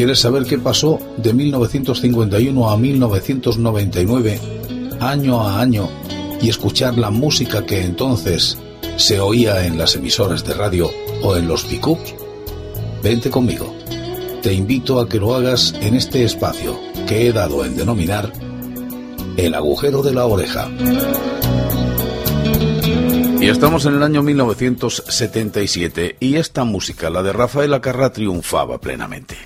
¿Quieres saber qué pasó de 1951 a 1999, año a año, y escuchar la música que entonces se oía en las emisoras de radio o en los pickups? Vente conmigo. Te invito a que lo hagas en este espacio que he dado en denominar el agujero de la oreja. Y estamos en el año 1977 y esta música, la de Rafael Acarra, triunfaba plenamente.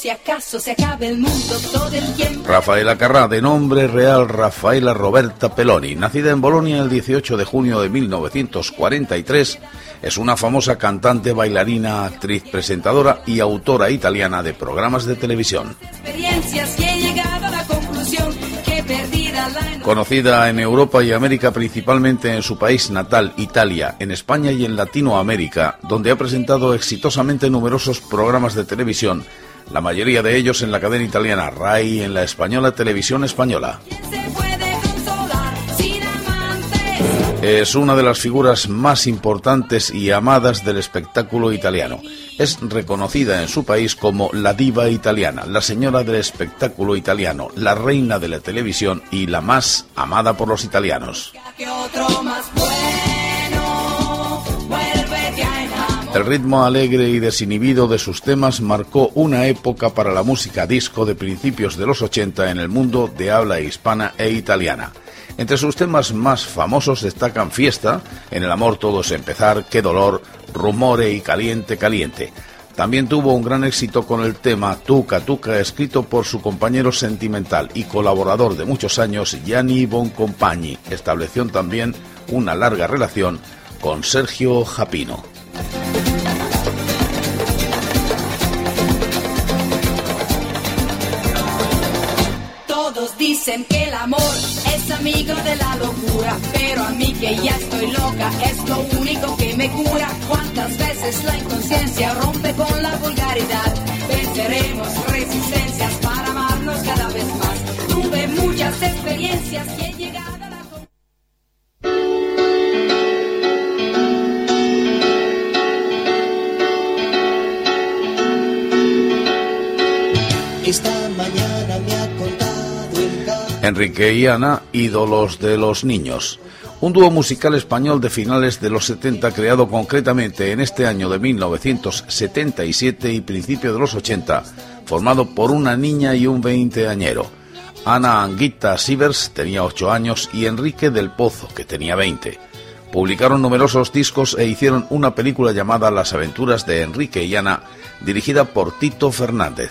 Se acabe el mundo todo el tiempo. Rafaela Carrá, de nombre real Rafaela Roberta Peloni, nacida en Bolonia el 18 de junio de 1943, es una famosa cantante, bailarina, actriz, presentadora y autora italiana de programas de televisión. Conocida en Europa y América principalmente en su país natal, Italia, en España y en Latinoamérica, donde ha presentado exitosamente numerosos programas de televisión la mayoría de ellos en la cadena italiana RAI y en la española Televisión Española. Es una de las figuras más importantes y amadas del espectáculo italiano. Es reconocida en su país como la diva italiana, la señora del espectáculo italiano, la reina de la televisión y la más amada por los italianos. El ritmo alegre y desinhibido de sus temas marcó una época para la música disco de principios de los 80 en el mundo de habla hispana e italiana. Entre sus temas más famosos destacan Fiesta, En el amor todo es empezar, Qué dolor, Rumore y Caliente Caliente. También tuvo un gran éxito con el tema Tuca Tuca, escrito por su compañero sentimental y colaborador de muchos años, Gianni Boncompagni. Estableció también una larga relación con Sergio Japino. Dicen que el amor es amigo de la locura, pero a mí que ya estoy loca es lo único que me cura. ¿Cuántas veces la inconsciencia rompe con la vulgaridad? Venceremos resistencias para amarnos cada vez más. Tuve muchas experiencias y he llegado a la Enrique y Ana, ídolos de los niños. Un dúo musical español de finales de los 70 creado concretamente en este año de 1977 y principio de los 80, formado por una niña y un veinteañero. Ana Anguita Sivers tenía 8 años y Enrique del Pozo, que tenía 20. Publicaron numerosos discos e hicieron una película llamada Las aventuras de Enrique y Ana, dirigida por Tito Fernández.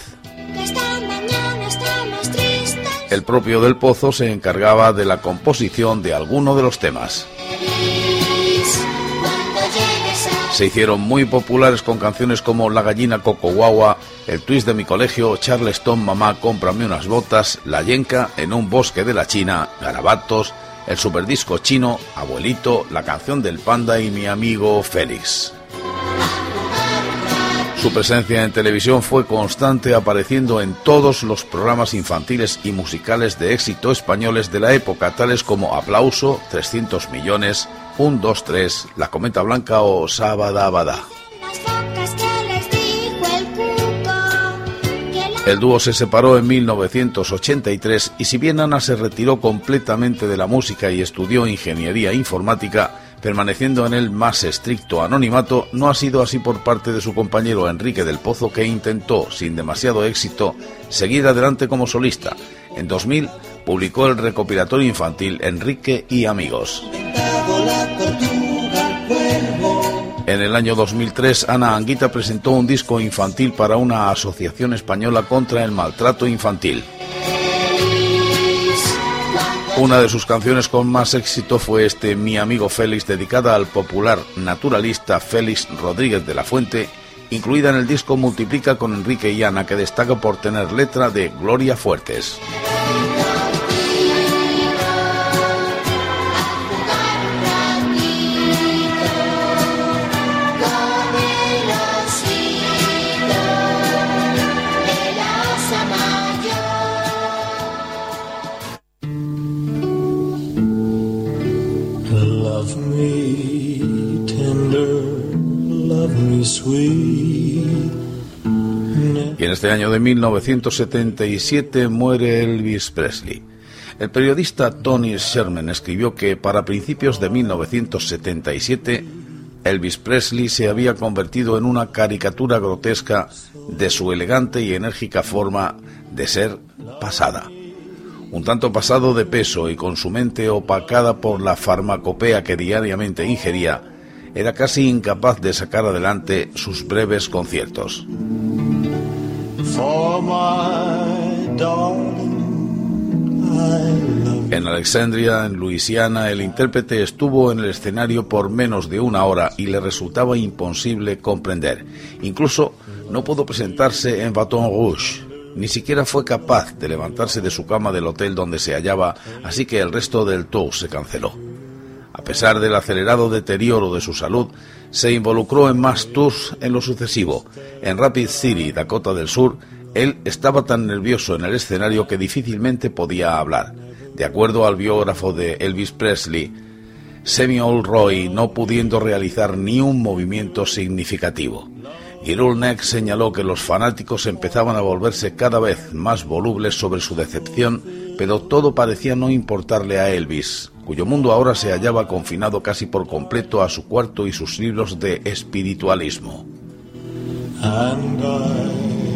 El propio del Pozo se encargaba de la composición de alguno de los temas. Se hicieron muy populares con canciones como La gallina Coco Guagua, El twist de mi colegio, Charleston Mamá cómprame unas botas, La yenca en un bosque de la China, Garabatos, el superdisco chino, Abuelito, la canción del panda y mi amigo Félix. Su presencia en televisión fue constante, apareciendo en todos los programas infantiles y musicales de éxito españoles de la época, tales como Aplauso, 300 millones, 1, 2, 3, La Cometa Blanca o Sabadabada. El dúo se separó en 1983 y si bien Ana se retiró completamente de la música y estudió ingeniería informática, permaneciendo en el más estricto anonimato, no ha sido así por parte de su compañero Enrique del Pozo, que intentó, sin demasiado éxito, seguir adelante como solista. En 2000 publicó el recopilatorio infantil Enrique y Amigos. En el año 2003, Ana Anguita presentó un disco infantil para una asociación española contra el maltrato infantil. Una de sus canciones con más éxito fue este Mi amigo Félix, dedicada al popular naturalista Félix Rodríguez de la Fuente, incluida en el disco Multiplica con Enrique y Ana, que destaca por tener letra de Gloria Fuertes. Y en este año de 1977 muere Elvis Presley. El periodista Tony Sherman escribió que para principios de 1977 Elvis Presley se había convertido en una caricatura grotesca de su elegante y enérgica forma de ser pasada. Un tanto pasado de peso y con su mente opacada por la farmacopea que diariamente ingería, era casi incapaz de sacar adelante sus breves conciertos. En Alexandria, en Luisiana, el intérprete estuvo en el escenario por menos de una hora y le resultaba imposible comprender. Incluso no pudo presentarse en Baton Rouge. Ni siquiera fue capaz de levantarse de su cama del hotel donde se hallaba, así que el resto del tour se canceló. A pesar del acelerado deterioro de su salud, se involucró en más tours en lo sucesivo. En Rapid City, Dakota del Sur, él estaba tan nervioso en el escenario que difícilmente podía hablar. De acuerdo al biógrafo de Elvis Presley, Samuel Roy no pudiendo realizar ni un movimiento significativo. Neck señaló que los fanáticos empezaban a volverse cada vez más volubles sobre su decepción, pero todo parecía no importarle a Elvis, cuyo mundo ahora se hallaba confinado casi por completo a su cuarto y sus libros de espiritualismo.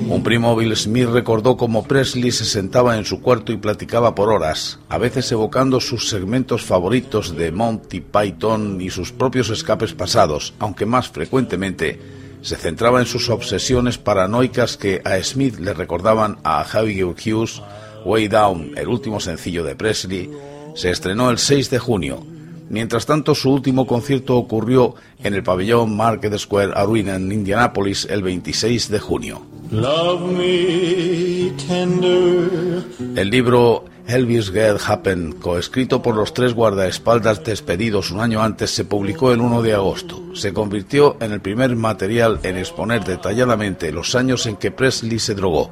Un primo Bill Smith recordó cómo Presley se sentaba en su cuarto y platicaba por horas, a veces evocando sus segmentos favoritos de Monty Python y sus propios escapes pasados, aunque más frecuentemente se centraba en sus obsesiones paranoicas que a Smith le recordaban a Javier Hughes, Way Down, el último sencillo de Presley, se estrenó el 6 de junio. Mientras tanto, su último concierto ocurrió en el pabellón Market Square Arena en Indianápolis el 26 de junio. El libro Elvis Get Happen, coescrito por los tres guardaespaldas despedidos un año antes, se publicó el 1 de agosto. Se convirtió en el primer material en exponer detalladamente los años en que Presley se drogó.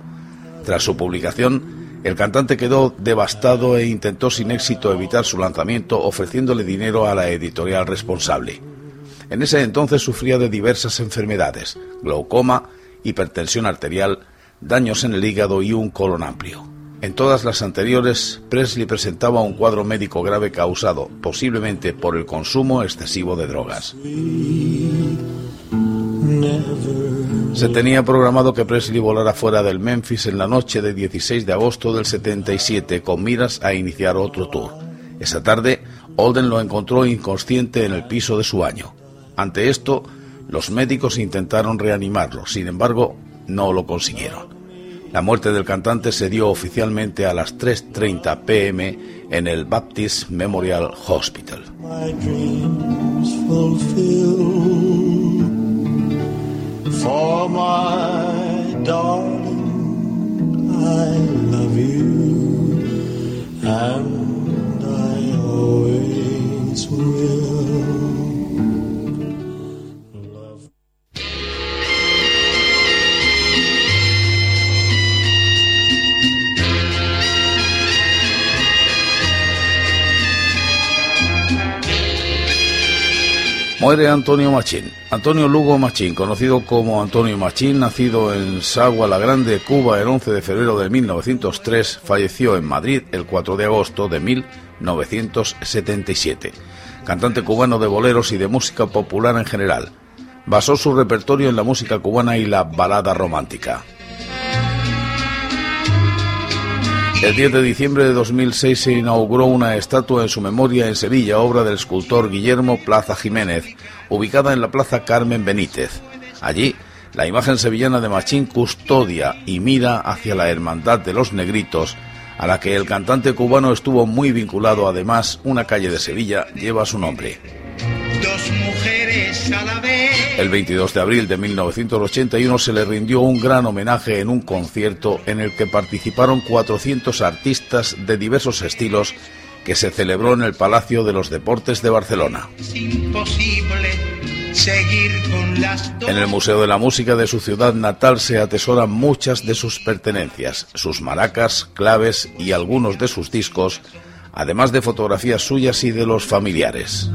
Tras su publicación, el cantante quedó devastado e intentó sin éxito evitar su lanzamiento ofreciéndole dinero a la editorial responsable. En ese entonces sufría de diversas enfermedades, glaucoma, hipertensión arterial, daños en el hígado y un colon amplio. En todas las anteriores, Presley presentaba un cuadro médico grave causado posiblemente por el consumo excesivo de drogas. Se tenía programado que Presley volara fuera del Memphis en la noche de 16 de agosto del 77 con miras a iniciar otro tour. Esa tarde, Olden lo encontró inconsciente en el piso de su baño. Ante esto, los médicos intentaron reanimarlo, sin embargo, no lo consiguieron. La muerte del cantante se dio oficialmente a las 3.30 pm en el Baptist Memorial Hospital. for my darling, I love you, and I always will. Love. Moire Antonio Machín. Antonio Lugo Machín, conocido como Antonio Machín, nacido en Sagua la Grande, Cuba, el 11 de febrero de 1903, falleció en Madrid el 4 de agosto de 1977. Cantante cubano de boleros y de música popular en general. Basó su repertorio en la música cubana y la balada romántica. El 10 de diciembre de 2006 se inauguró una estatua en su memoria en Sevilla, obra del escultor Guillermo Plaza Jiménez, ubicada en la Plaza Carmen Benítez. Allí, la imagen sevillana de Machín custodia y mira hacia la hermandad de los negritos, a la que el cantante cubano estuvo muy vinculado. Además, una calle de Sevilla lleva su nombre. El 22 de abril de 1981 se le rindió un gran homenaje en un concierto en el que participaron 400 artistas de diversos estilos que se celebró en el Palacio de los Deportes de Barcelona. En el Museo de la Música de su ciudad natal se atesoran muchas de sus pertenencias, sus maracas, claves y algunos de sus discos, además de fotografías suyas y de los familiares.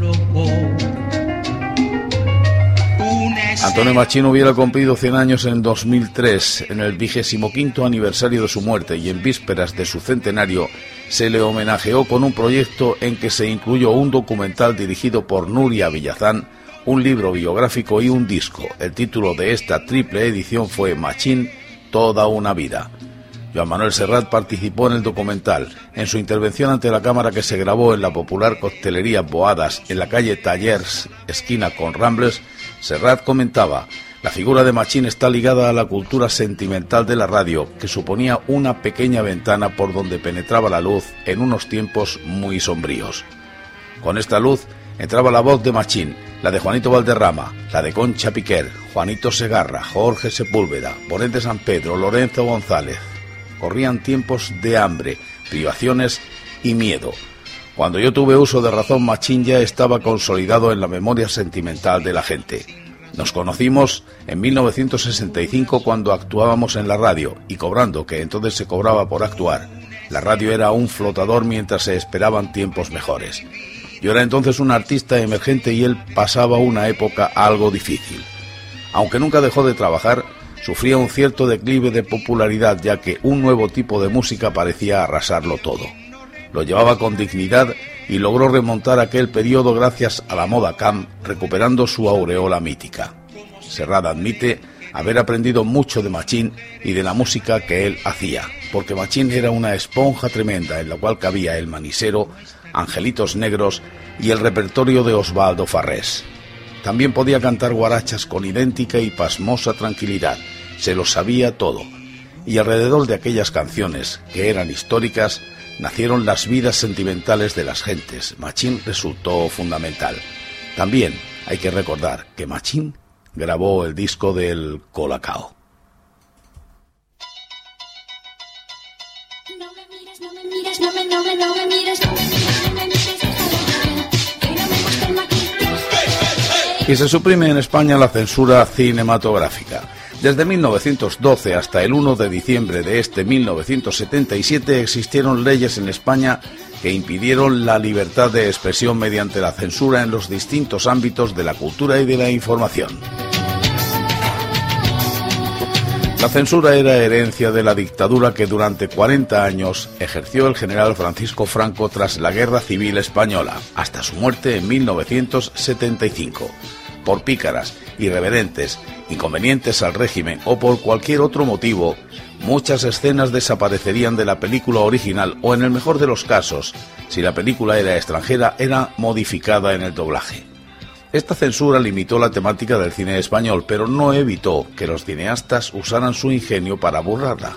Antonio Machín hubiera cumplido 100 años en 2003, en el vigésimo quinto aniversario de su muerte y en vísperas de su centenario, se le homenajeó con un proyecto en que se incluyó un documental dirigido por Nuria Villazán, un libro biográfico y un disco. El título de esta triple edición fue Machín, toda una vida. Joan Manuel Serrat participó en el documental. En su intervención ante la cámara que se grabó en la popular coctelería Boadas en la calle Tallers, esquina con Rambles, Serrat comentaba, la figura de Machín está ligada a la cultura sentimental de la radio, que suponía una pequeña ventana por donde penetraba la luz en unos tiempos muy sombríos. Con esta luz entraba la voz de Machín, la de Juanito Valderrama, la de Concha Piquer, Juanito Segarra, Jorge Sepúlveda, Ponente San Pedro, Lorenzo González, corrían tiempos de hambre, privaciones y miedo. Cuando yo tuve uso de razón, Machín ya estaba consolidado en la memoria sentimental de la gente. Nos conocimos en 1965 cuando actuábamos en la radio y cobrando, que entonces se cobraba por actuar. La radio era un flotador mientras se esperaban tiempos mejores. Yo era entonces un artista emergente y él pasaba una época algo difícil. Aunque nunca dejó de trabajar, sufría un cierto declive de popularidad ya que un nuevo tipo de música parecía arrasarlo todo. Lo llevaba con dignidad y logró remontar aquel periodo gracias a la moda cam, recuperando su aureola mítica. Serrada admite haber aprendido mucho de Machín y de la música que él hacía, porque Machín era una esponja tremenda en la cual cabía el manisero, Angelitos Negros y el repertorio de Osvaldo Farrés. También podía cantar guarachas con idéntica y pasmosa tranquilidad, se lo sabía todo. Y alrededor de aquellas canciones, que eran históricas, nacieron las vidas sentimentales de las gentes. Machín resultó fundamental. También hay que recordar que Machín grabó el disco del Colacao. Y se suprime en España la censura cinematográfica. Desde 1912 hasta el 1 de diciembre de este 1977 existieron leyes en España que impidieron la libertad de expresión mediante la censura en los distintos ámbitos de la cultura y de la información. La censura era herencia de la dictadura que durante 40 años ejerció el general Francisco Franco tras la Guerra Civil Española, hasta su muerte en 1975. Por pícaras, irreverentes, inconvenientes al régimen o por cualquier otro motivo, muchas escenas desaparecerían de la película original o en el mejor de los casos, si la película era extranjera, era modificada en el doblaje. Esta censura limitó la temática del cine español, pero no evitó que los cineastas usaran su ingenio para burlarla.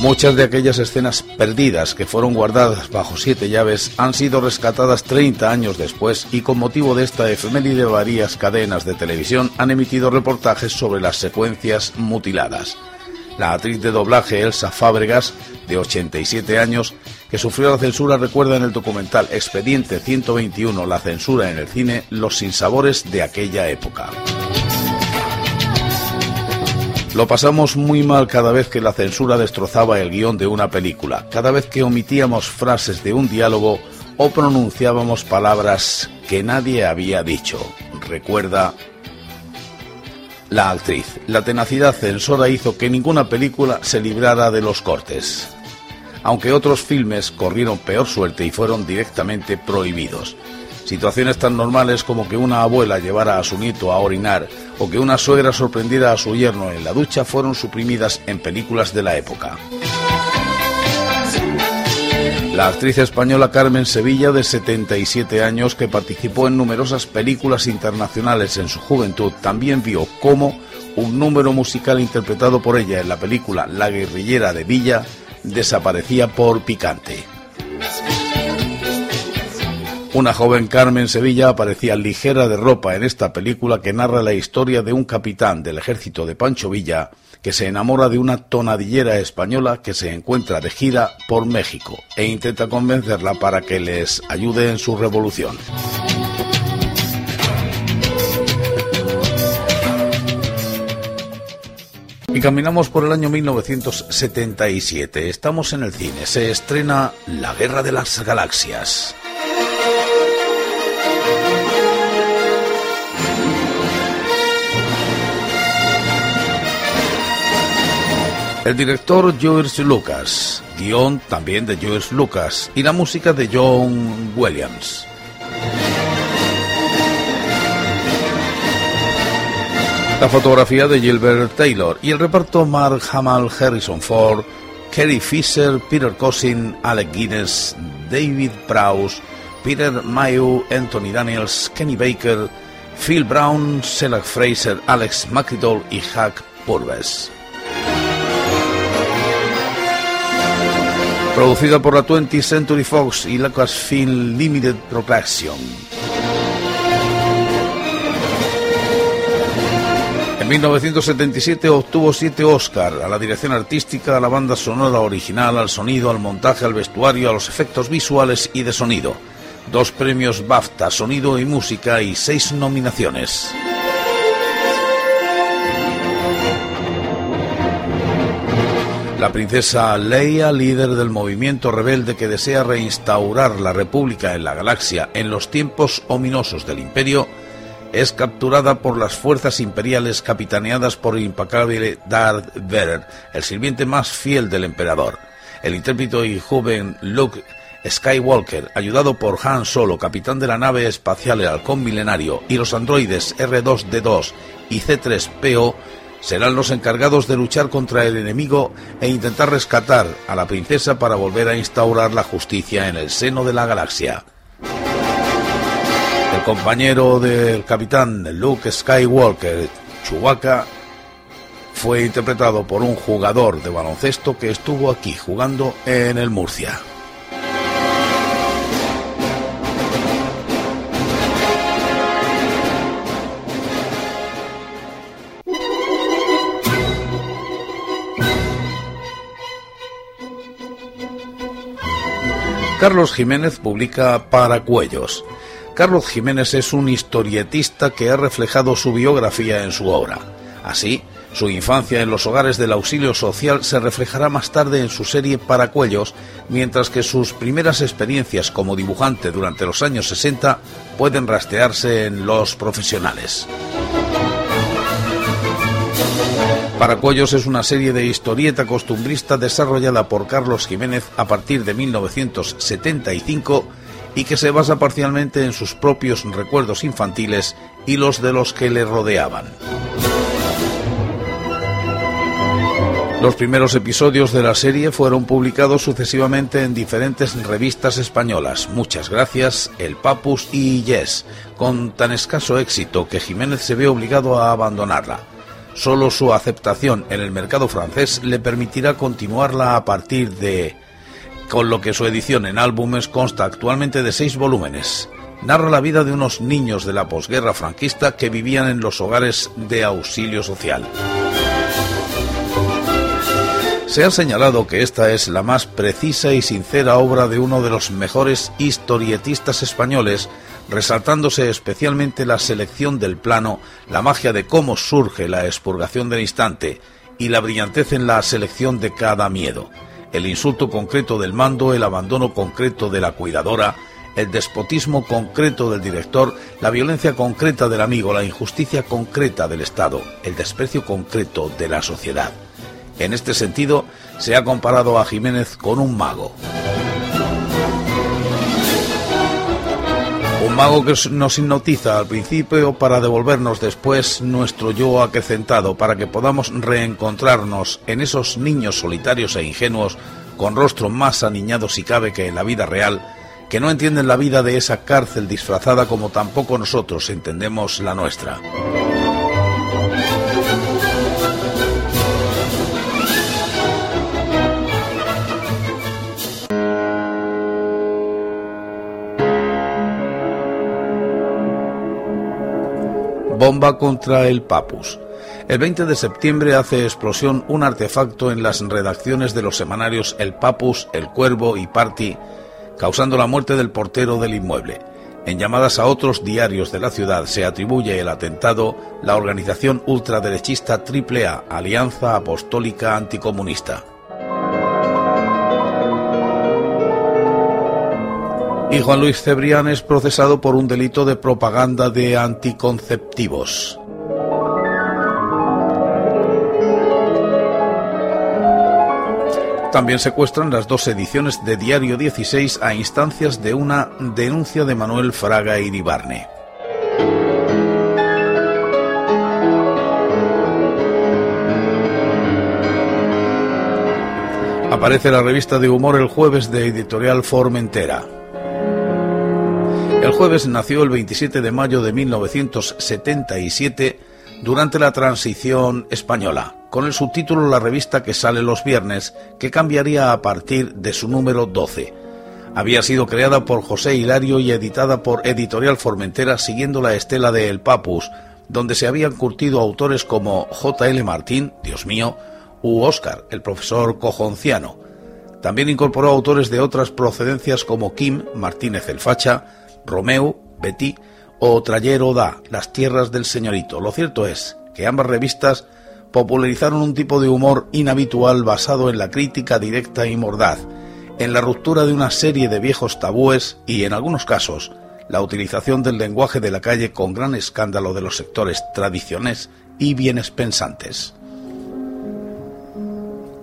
Muchas de aquellas escenas perdidas que fueron guardadas bajo siete llaves han sido rescatadas 30 años después y con motivo de esta efeméride varias cadenas de televisión han emitido reportajes sobre las secuencias mutiladas. La actriz de doblaje Elsa Fábregas, de 87 años, que sufrió la censura, recuerda en el documental Expediente 121, la censura en el cine, los sinsabores de aquella época. Lo pasamos muy mal cada vez que la censura destrozaba el guion de una película, cada vez que omitíamos frases de un diálogo o pronunciábamos palabras que nadie había dicho. Recuerda la actriz. La tenacidad censora hizo que ninguna película se librara de los cortes, aunque otros filmes corrieron peor suerte y fueron directamente prohibidos. Situaciones tan normales como que una abuela llevara a su nieto a orinar o que una suegra sorprendiera a su yerno en la ducha fueron suprimidas en películas de la época. La actriz española Carmen Sevilla, de 77 años, que participó en numerosas películas internacionales en su juventud, también vio cómo un número musical interpretado por ella en la película La guerrillera de Villa desaparecía por picante. Una joven Carmen Sevilla aparecía ligera de ropa en esta película que narra la historia de un capitán del ejército de Pancho Villa que se enamora de una tonadillera española que se encuentra de gira por México e intenta convencerla para que les ayude en su revolución. Y caminamos por el año 1977. Estamos en el cine. Se estrena La Guerra de las Galaxias. El director George Lucas, guion también de George Lucas y la música de John Williams. La fotografía de Gilbert Taylor y el reparto Mark Hamill, Harrison Ford, Kerry Fisher, Peter Cousin, Alec Guinness, David Prowse, Peter Mayu, Anthony Daniels, Kenny Baker, Phil Brown, Selak Fraser, Alex McIdol y Hack Purves. Producida por la 20th Century Fox y Lucasfilm Limited Production. En 1977 obtuvo siete Oscar a la dirección artística, a la banda sonora original, al sonido, al montaje, al vestuario, a los efectos visuales y de sonido. Dos premios BAFTA, sonido y música y seis nominaciones. La princesa Leia, líder del movimiento rebelde que desea reinstaurar la República en la galaxia en los tiempos ominosos del Imperio, es capturada por las fuerzas imperiales capitaneadas por el impacable Darth Vader, el sirviente más fiel del emperador. El intérprete y joven Luke Skywalker, ayudado por Han Solo, capitán de la nave espacial El Halcón Milenario, y los androides R2D2 y C3PO, serán los encargados de luchar contra el enemigo e intentar rescatar a la princesa para volver a instaurar la justicia en el seno de la galaxia. El compañero del capitán Luke Skywalker, Chewbacca, fue interpretado por un jugador de baloncesto que estuvo aquí jugando en el Murcia. Carlos Jiménez publica Paracuellos. Carlos Jiménez es un historietista que ha reflejado su biografía en su obra. Así, su infancia en los hogares del auxilio social se reflejará más tarde en su serie Paracuellos, mientras que sus primeras experiencias como dibujante durante los años 60 pueden rastrearse en los profesionales. Paracuellos es una serie de historieta costumbrista desarrollada por Carlos Jiménez a partir de 1975 y que se basa parcialmente en sus propios recuerdos infantiles y los de los que le rodeaban. Los primeros episodios de la serie fueron publicados sucesivamente en diferentes revistas españolas, muchas gracias, El Papus y Yes, con tan escaso éxito que Jiménez se ve obligado a abandonarla. Solo su aceptación en el mercado francés le permitirá continuarla a partir de... con lo que su edición en álbumes consta actualmente de seis volúmenes. Narra la vida de unos niños de la posguerra franquista que vivían en los hogares de auxilio social. Se ha señalado que esta es la más precisa y sincera obra de uno de los mejores historietistas españoles, resaltándose especialmente la selección del plano, la magia de cómo surge la expurgación del instante y la brillantez en la selección de cada miedo, el insulto concreto del mando, el abandono concreto de la cuidadora, el despotismo concreto del director, la violencia concreta del amigo, la injusticia concreta del Estado, el desprecio concreto de la sociedad. En este sentido, se ha comparado a Jiménez con un mago. Un mago que nos hipnotiza al principio para devolvernos después nuestro yo acrecentado, para que podamos reencontrarnos en esos niños solitarios e ingenuos, con rostro más aniñado si cabe que en la vida real, que no entienden la vida de esa cárcel disfrazada como tampoco nosotros entendemos la nuestra. Bomba contra el Papus. El 20 de septiembre hace explosión un artefacto en las redacciones de los semanarios El Papus, El Cuervo y Party, causando la muerte del portero del inmueble. En llamadas a otros diarios de la ciudad se atribuye el atentado la organización ultraderechista AAA, Alianza Apostólica Anticomunista. Y Juan Luis Cebrián es procesado por un delito de propaganda de anticonceptivos. También secuestran las dos ediciones de Diario 16 a instancias de una denuncia de Manuel Fraga Iribarne. Aparece la revista de humor El Jueves de Editorial Formentera. El jueves nació el 27 de mayo de 1977 durante la transición española, con el subtítulo La revista que sale los viernes, que cambiaría a partir de su número 12. Había sido creada por José Hilario y editada por Editorial Formentera siguiendo la estela de El Papus, donde se habían curtido autores como J.L. Martín, Dios mío, u Oscar, el profesor Cojonciano. También incorporó autores de otras procedencias como Kim, Martínez el Facha, Romeo, Betty o Trayero da, Las tierras del señorito. Lo cierto es que ambas revistas popularizaron un tipo de humor inhabitual basado en la crítica directa y mordaz, en la ruptura de una serie de viejos tabúes y, en algunos casos, la utilización del lenguaje de la calle con gran escándalo de los sectores tradiciones y bienes pensantes.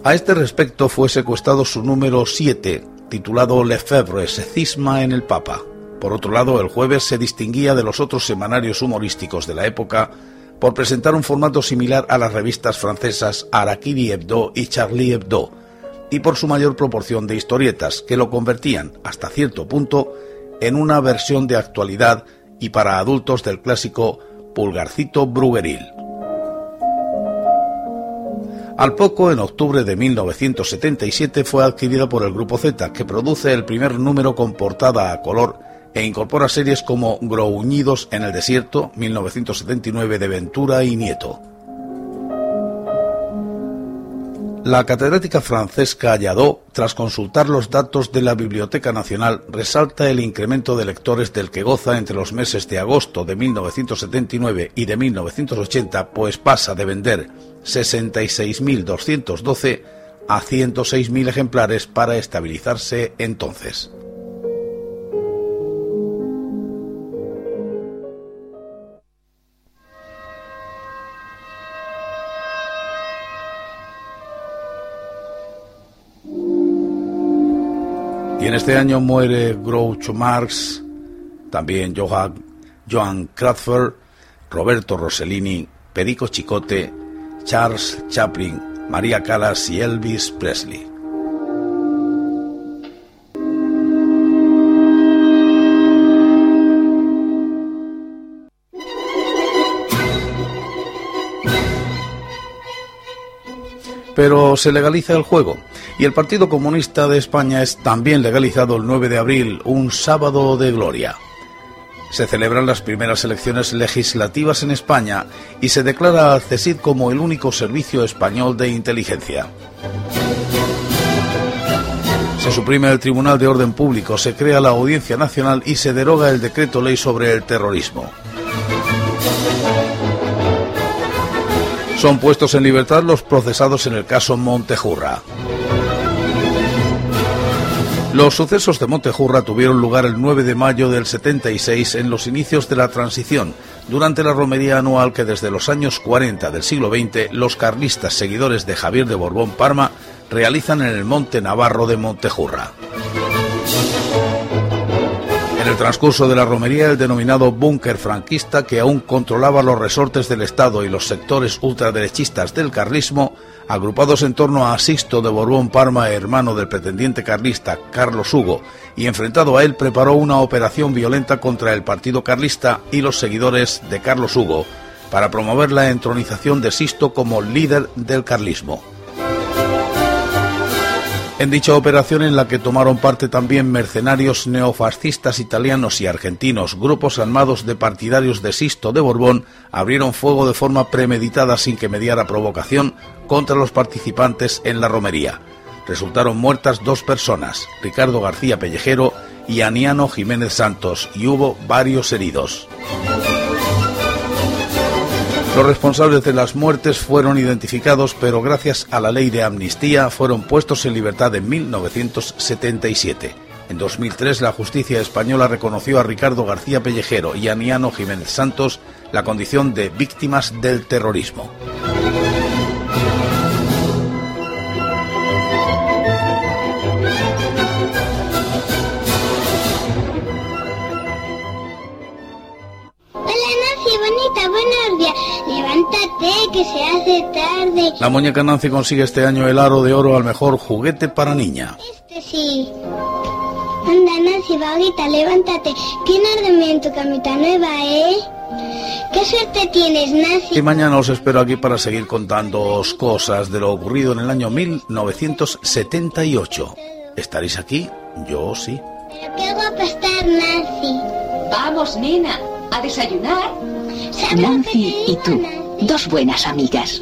A este respecto fue secuestrado su número 7, titulado Lefebvre, se cisma en el Papa. Por otro lado, el jueves se distinguía de los otros semanarios humorísticos de la época por presentar un formato similar a las revistas francesas Arakiri Hebdo y Charlie Hebdo, y por su mayor proporción de historietas, que lo convertían, hasta cierto punto, en una versión de actualidad y para adultos del clásico Pulgarcito Brugueril. Al poco, en octubre de 1977, fue adquirida por el Grupo Z, que produce el primer número con portada a color e incorpora series como Grouñidos en el desierto, 1979 de Ventura y Nieto. La catedrática Francesca Alladó, tras consultar los datos de la Biblioteca Nacional, resalta el incremento de lectores del que goza entre los meses de agosto de 1979 y de 1980, pues pasa de vender 66.212 a 106.000 ejemplares para estabilizarse entonces. Y en este año muere Groucho Marx, también Johann, Joan Kratfer, Roberto Rossellini, Perico Chicote, Charles Chaplin, María Callas y Elvis Presley. Pero se legaliza el juego y el Partido Comunista de España es también legalizado el 9 de abril, un sábado de gloria. Se celebran las primeras elecciones legislativas en España y se declara al CESID como el único servicio español de inteligencia. Se suprime el Tribunal de Orden Público, se crea la Audiencia Nacional y se deroga el decreto ley sobre el terrorismo. Son puestos en libertad los procesados en el caso Montejurra. Los sucesos de Montejurra tuvieron lugar el 9 de mayo del 76 en los inicios de la transición, durante la romería anual que desde los años 40 del siglo XX los carlistas seguidores de Javier de Borbón Parma realizan en el Monte Navarro de Montejurra. El transcurso de la romería, el denominado búnker franquista, que aún controlaba los resortes del Estado y los sectores ultraderechistas del carlismo, agrupados en torno a Sixto de Borbón Parma, hermano del pretendiente carlista Carlos Hugo, y enfrentado a él preparó una operación violenta contra el Partido Carlista y los seguidores de Carlos Hugo, para promover la entronización de Sisto como líder del carlismo. En dicha operación en la que tomaron parte también mercenarios neofascistas italianos y argentinos, grupos armados de partidarios de Sisto de Borbón abrieron fuego de forma premeditada sin que mediara provocación contra los participantes en la romería. Resultaron muertas dos personas, Ricardo García Pellejero y Aniano Jiménez Santos, y hubo varios heridos. Los responsables de las muertes fueron identificados, pero gracias a la ley de amnistía fueron puestos en libertad en 1977. En 2003 la justicia española reconoció a Ricardo García Pellejero y a Niano Jiménez Santos la condición de víctimas del terrorismo. Levántate, que se hace tarde. La muñeca Nancy consigue este año el aro de oro al mejor juguete para niña. Este sí. Anda, Nancy, vaguita, levántate. ¿Quién ha dormido en tu camita nueva, eh? ¿Qué suerte tienes, Nancy? Y mañana os espero aquí para seguir contándoos cosas de lo ocurrido en el año 1978. ¿Estaréis aquí? Yo sí. Pero qué guapa estás, Nancy. Vamos, nena, a desayunar. ¿Sabes lo que Nancy y tú, Nancy? Dos buenas amigas.